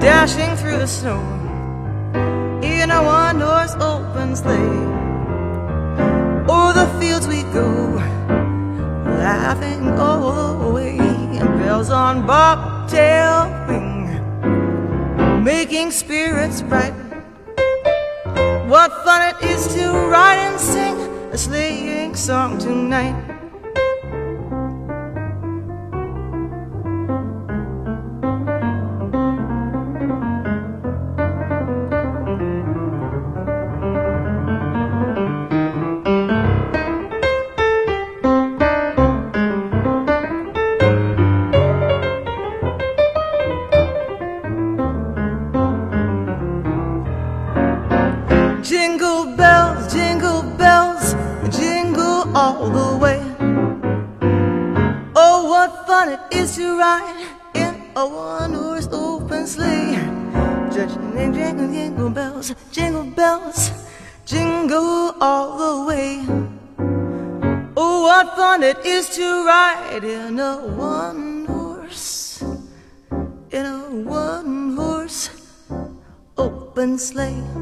Dashing through the snow in one horse open sleigh. O'er the fields we go, laughing all the way. And bells on bobtail ring, making spirits bright. What fun it is to ride and sing a sleighing song tonight. Jingle bells, jingle bells, jingle all the way. Oh, what fun it is to ride in a one horse open sleigh. Jingle, jingle, jingle bells, jingle bells, jingle all the way. Oh, what fun it is to ride in a one horse, in a one horse open sleigh.